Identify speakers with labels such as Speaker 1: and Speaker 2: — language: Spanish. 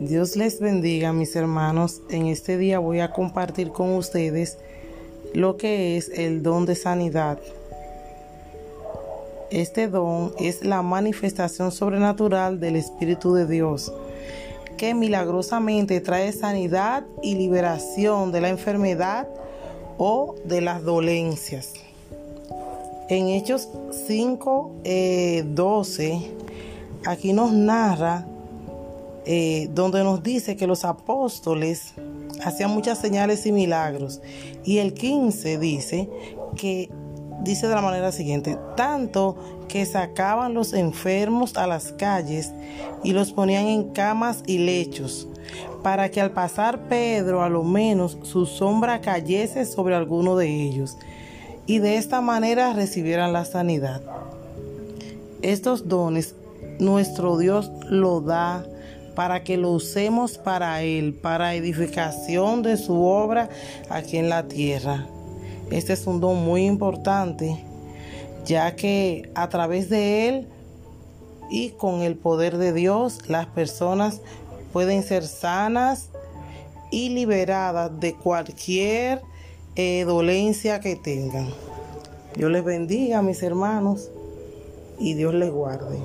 Speaker 1: Dios les bendiga mis hermanos. En este día voy a compartir con ustedes lo que es el don de sanidad. Este don es la manifestación sobrenatural del Espíritu de Dios que milagrosamente trae sanidad y liberación de la enfermedad o de las dolencias. En Hechos 5, 12, eh, aquí nos narra eh, donde nos dice que los apóstoles hacían muchas señales y milagros. Y el 15 dice que dice de la manera siguiente, tanto que sacaban los enfermos a las calles y los ponían en camas y lechos, para que al pasar Pedro a lo menos su sombra cayese sobre alguno de ellos, y de esta manera recibieran la sanidad. Estos dones nuestro Dios lo da para que lo usemos para Él, para edificación de su obra aquí en la tierra. Este es un don muy importante, ya que a través de Él y con el poder de Dios las personas pueden ser sanas y liberadas de cualquier eh, dolencia que tengan. Dios les bendiga, mis hermanos, y Dios les guarde.